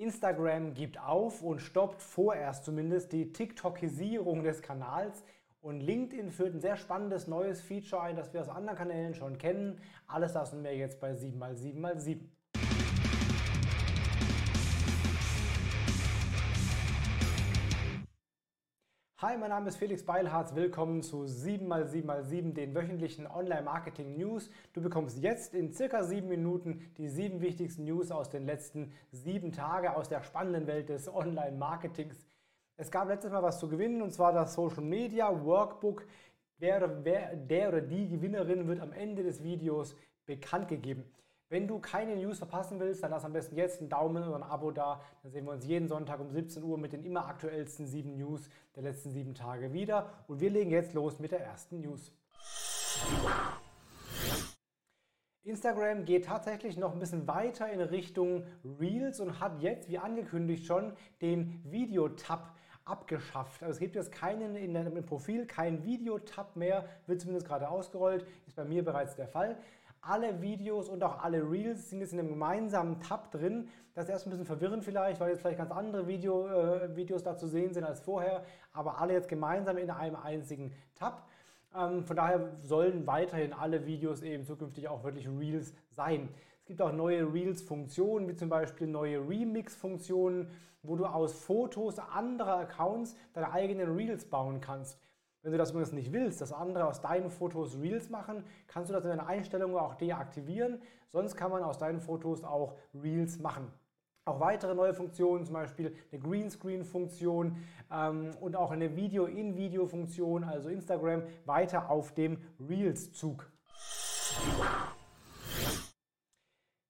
Instagram gibt auf und stoppt vorerst zumindest die TikTokisierung des Kanals. Und LinkedIn führt ein sehr spannendes neues Feature ein, das wir aus anderen Kanälen schon kennen. Alles das sind wir jetzt bei 7x7x7. Hi, mein Name ist Felix Beilharz. Willkommen zu 7x7x7, den wöchentlichen Online-Marketing-News. Du bekommst jetzt in circa sieben Minuten die sieben wichtigsten News aus den letzten sieben Tagen aus der spannenden Welt des Online-Marketings. Es gab letztes Mal was zu gewinnen und zwar das Social Media Workbook. Wer, wer, der oder die Gewinnerin wird am Ende des Videos bekannt gegeben. Wenn du keine News verpassen willst, dann lass am besten jetzt einen Daumen oder ein Abo da. Dann sehen wir uns jeden Sonntag um 17 Uhr mit den immer aktuellsten sieben News der letzten sieben Tage wieder. Und wir legen jetzt los mit der ersten News. Instagram geht tatsächlich noch ein bisschen weiter in Richtung Reels und hat jetzt, wie angekündigt schon, den Video-Tab abgeschafft. Also es gibt jetzt keinen in deinem Profil, kein Video-Tab mehr, wird zumindest gerade ausgerollt, ist bei mir bereits der Fall. Alle Videos und auch alle Reels sind jetzt in einem gemeinsamen Tab drin. Das ist erst ein bisschen verwirrend vielleicht, weil jetzt vielleicht ganz andere Video, äh, Videos da zu sehen sind als vorher, aber alle jetzt gemeinsam in einem einzigen Tab. Ähm, von daher sollen weiterhin alle Videos eben zukünftig auch wirklich Reels sein. Es gibt auch neue Reels-Funktionen, wie zum Beispiel neue Remix-Funktionen, wo du aus Fotos anderer Accounts deine eigenen Reels bauen kannst. Wenn du das übrigens nicht willst, dass andere aus deinen Fotos Reels machen, kannst du das in deiner Einstellung auch deaktivieren. Sonst kann man aus deinen Fotos auch Reels machen. Auch weitere neue Funktionen, zum Beispiel eine Greenscreen-Funktion ähm, und auch eine Video-in-Video-Funktion, also Instagram, weiter auf dem Reels-Zug.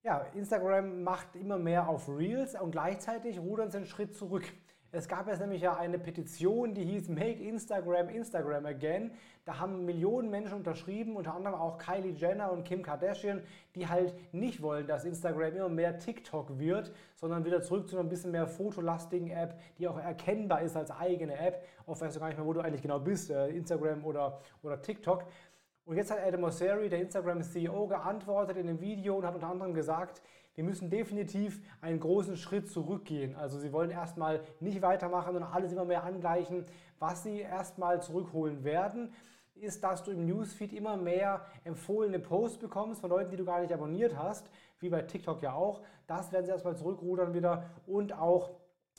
Ja, Instagram macht immer mehr auf Reels und gleichzeitig rudern sie einen Schritt zurück. Es gab jetzt nämlich ja eine Petition, die hieß Make Instagram Instagram Again. Da haben Millionen Menschen unterschrieben, unter anderem auch Kylie Jenner und Kim Kardashian, die halt nicht wollen, dass Instagram immer mehr TikTok wird, sondern wieder zurück zu einer bisschen mehr fotolastigen App, die auch erkennbar ist als eigene App. Oft weißt du gar nicht mehr, wo du eigentlich genau bist, äh, Instagram oder, oder TikTok. Und jetzt hat Adam Mosseri, der Instagram-CEO, geantwortet in dem Video und hat unter anderem gesagt, wir müssen definitiv einen großen Schritt zurückgehen. Also sie wollen erstmal nicht weitermachen und alles immer mehr angleichen. Was sie erstmal zurückholen werden, ist, dass du im Newsfeed immer mehr empfohlene Posts bekommst von Leuten, die du gar nicht abonniert hast, wie bei TikTok ja auch. Das werden sie erstmal zurückrudern wieder und auch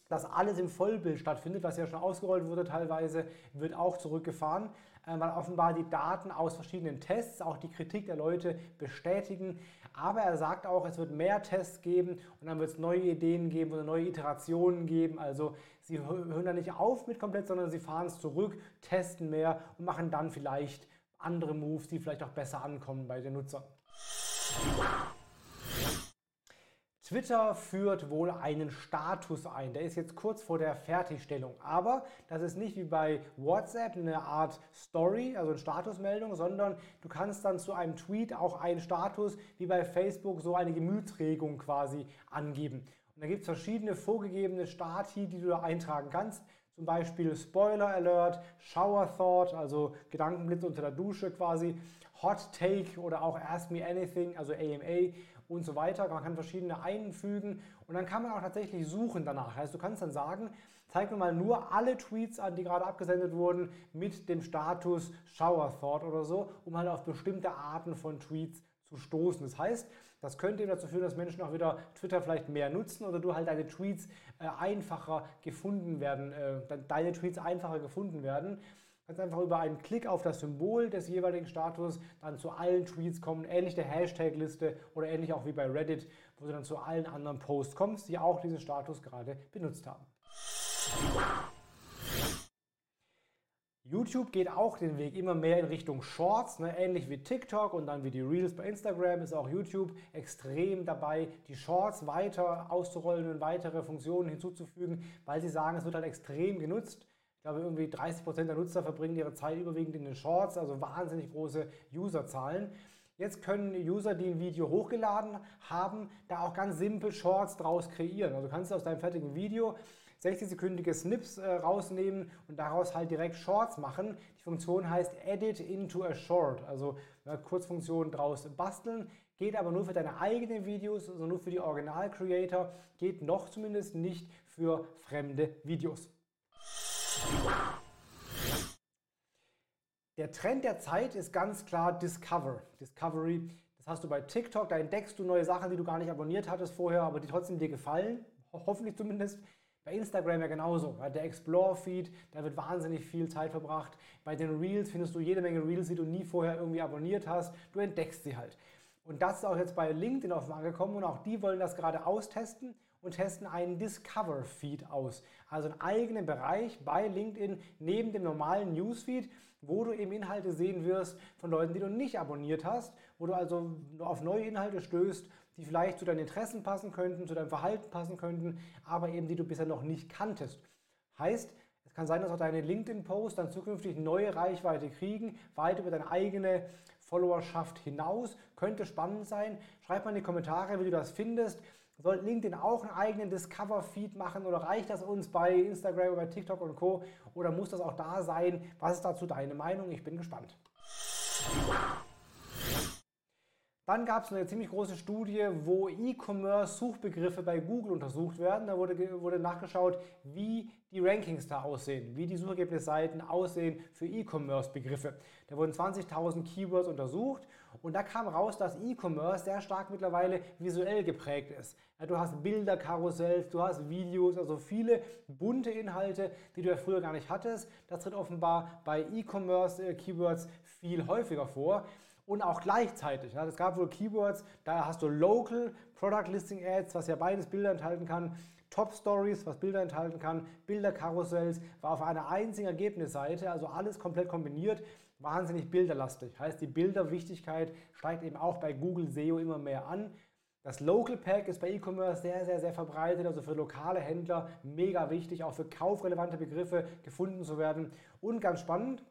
dass alles im Vollbild stattfindet, was ja schon ausgerollt wurde teilweise, wird auch zurückgefahren, weil offenbar die Daten aus verschiedenen Tests auch die Kritik der Leute bestätigen. Aber er sagt auch, es wird mehr Tests geben und dann wird es neue Ideen geben oder neue Iterationen geben. Also sie hören da nicht auf mit komplett, sondern sie fahren es zurück, testen mehr und machen dann vielleicht andere Moves, die vielleicht auch besser ankommen bei den Nutzern. Twitter führt wohl einen Status ein. Der ist jetzt kurz vor der Fertigstellung. Aber das ist nicht wie bei WhatsApp eine Art Story, also eine Statusmeldung, sondern du kannst dann zu einem Tweet auch einen Status wie bei Facebook so eine Gemütsregung quasi angeben. Und da gibt es verschiedene vorgegebene Stati, die du da eintragen kannst. Zum Beispiel Spoiler Alert, Shower Thought, also Gedankenblitz unter der Dusche quasi, Hot Take oder auch Ask Me Anything, also AMA und so weiter. Man kann verschiedene einfügen und dann kann man auch tatsächlich suchen danach. Heißt, du kannst dann sagen, zeig mir mal nur alle Tweets an, die gerade abgesendet wurden mit dem Status Shower Thought oder so, um halt auf bestimmte Arten von Tweets zu stoßen. Das heißt, das könnte dazu führen, dass Menschen auch wieder Twitter vielleicht mehr nutzen oder du halt deine Tweets äh, einfacher gefunden werden, äh, deine Tweets einfacher gefunden werden. Kannst einfach über einen Klick auf das Symbol des jeweiligen Status dann zu allen Tweets kommen, ähnlich der Hashtag-Liste oder ähnlich auch wie bei Reddit, wo du dann zu allen anderen Posts kommst, die auch diesen Status gerade benutzt haben. YouTube geht auch den Weg immer mehr in Richtung Shorts, ne? ähnlich wie TikTok und dann wie die Reels bei Instagram ist auch YouTube extrem dabei, die Shorts weiter auszurollen und weitere Funktionen hinzuzufügen, weil sie sagen, es wird halt extrem genutzt. Ich glaube, irgendwie 30% der Nutzer verbringen ihre Zeit überwiegend in den Shorts, also wahnsinnig große Userzahlen. Jetzt können User, die ein Video hochgeladen haben, da auch ganz simpel Shorts draus kreieren. Also du kannst aus deinem fertigen Video 60-sekündige Snips äh, rausnehmen und daraus halt direkt Shorts machen. Die Funktion heißt Edit into a Short, also eine Kurzfunktion draus basteln. geht aber nur für deine eigenen Videos, also nur für die Original-Creator, geht noch zumindest nicht für fremde Videos. Der Trend der Zeit ist ganz klar Discover, Discovery. Das hast du bei TikTok, da entdeckst du neue Sachen, die du gar nicht abonniert hattest vorher, aber die trotzdem dir gefallen, hoffentlich zumindest. Bei Instagram ja genauso. Der Explore-Feed, da wird wahnsinnig viel Zeit verbracht. Bei den Reels findest du jede Menge Reels, die du nie vorher irgendwie abonniert hast. Du entdeckst sie halt. Und das ist auch jetzt bei LinkedIn offen angekommen und auch die wollen das gerade austesten und testen einen Discover-Feed aus. Also einen eigenen Bereich bei LinkedIn neben dem normalen Newsfeed, wo du eben Inhalte sehen wirst von Leuten, die du nicht abonniert hast, wo du also auf neue Inhalte stößt die vielleicht zu deinen Interessen passen könnten, zu deinem Verhalten passen könnten, aber eben die du bisher noch nicht kanntest. Heißt, es kann sein, dass auch deine LinkedIn-Posts dann zukünftig neue Reichweite kriegen, weit über deine eigene Followerschaft hinaus. Könnte spannend sein. Schreib mal in die Kommentare, wie du das findest. Soll LinkedIn auch einen eigenen Discover-Feed machen oder reicht das uns bei Instagram, bei TikTok und Co. Oder muss das auch da sein? Was ist dazu deine Meinung? Ich bin gespannt. Dann gab es eine ziemlich große Studie, wo E-Commerce-Suchbegriffe bei Google untersucht werden. Da wurde, wurde nachgeschaut, wie die Rankings da aussehen, wie die Suchergebnisseiten aussehen für E-Commerce-Begriffe. Da wurden 20.000 Keywords untersucht und da kam raus, dass E-Commerce sehr stark mittlerweile visuell geprägt ist. Ja, du hast Bilder, Karussells, du hast Videos, also viele bunte Inhalte, die du ja früher gar nicht hattest. Das tritt offenbar bei E-Commerce-Keywords viel häufiger vor und auch gleichzeitig. Es gab wohl Keywords, da hast du Local, Product Listing Ads, was ja beides Bilder enthalten kann, Top Stories, was Bilder enthalten kann, Bilderkarussells, war auf einer einzigen Ergebnisseite, also alles komplett kombiniert, wahnsinnig bilderlastig. Heißt, die Bilderwichtigkeit steigt eben auch bei Google SEO immer mehr an. Das Local Pack ist bei E-Commerce sehr, sehr, sehr verbreitet, also für lokale Händler mega wichtig, auch für kaufrelevante Begriffe gefunden zu werden. Und ganz spannend,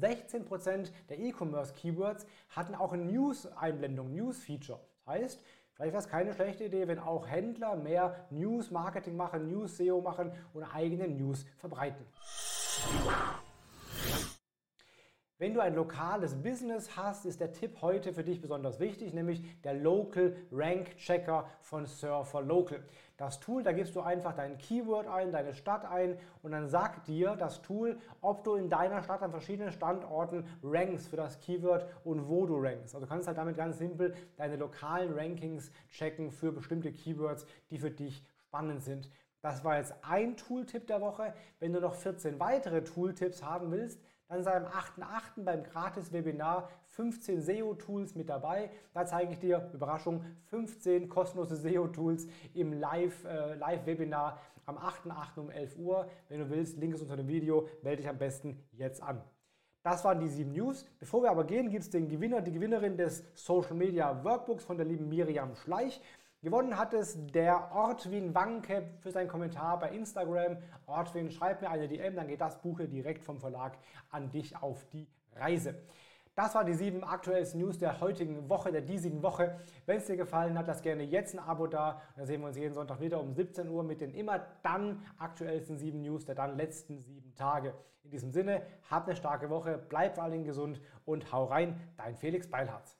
16% der E-Commerce-Keywords hatten auch eine News-Einblendung, News-Feature. Das heißt, vielleicht war es keine schlechte Idee, wenn auch Händler mehr News-Marketing machen, News-SEO machen und eigene News verbreiten. Wenn du ein lokales Business hast, ist der Tipp heute für dich besonders wichtig, nämlich der Local Rank Checker von Surfer Local. Das Tool, da gibst du einfach dein Keyword ein, deine Stadt ein und dann sagt dir das Tool, ob du in deiner Stadt an verschiedenen Standorten rankst für das Keyword und wo du rankst. Also du kannst halt damit ganz simpel deine lokalen Rankings checken für bestimmte Keywords, die für dich spannend sind. Das war jetzt ein Tooltip der Woche. Wenn du noch 14 weitere Tooltips haben willst, dann sei am 8.8. beim Gratis-Webinar 15 SEO-Tools mit dabei. Da zeige ich dir, Überraschung, 15 kostenlose SEO-Tools im äh, Live-Webinar am 8.8. um 11 Uhr. Wenn du willst, Link ist unter dem Video, melde dich am besten jetzt an. Das waren die sieben News. Bevor wir aber gehen, gibt es den Gewinner, die Gewinnerin des Social Media Workbooks von der lieben Miriam Schleich. Gewonnen hat es der Ortwin Wanke für seinen Kommentar bei Instagram. Ortwin, schreib mir eine DM, dann geht das Buch hier direkt vom Verlag an dich auf die Reise. Das waren die sieben aktuellsten News der heutigen Woche, der diesigen Woche. Wenn es dir gefallen hat, lass gerne jetzt ein Abo da. Dann sehen wir uns jeden Sonntag wieder um 17 Uhr mit den immer dann aktuellsten sieben News der dann letzten sieben Tage. In diesem Sinne, hab eine starke Woche, bleib vor allen Dingen gesund und hau rein, dein Felix Beilharz.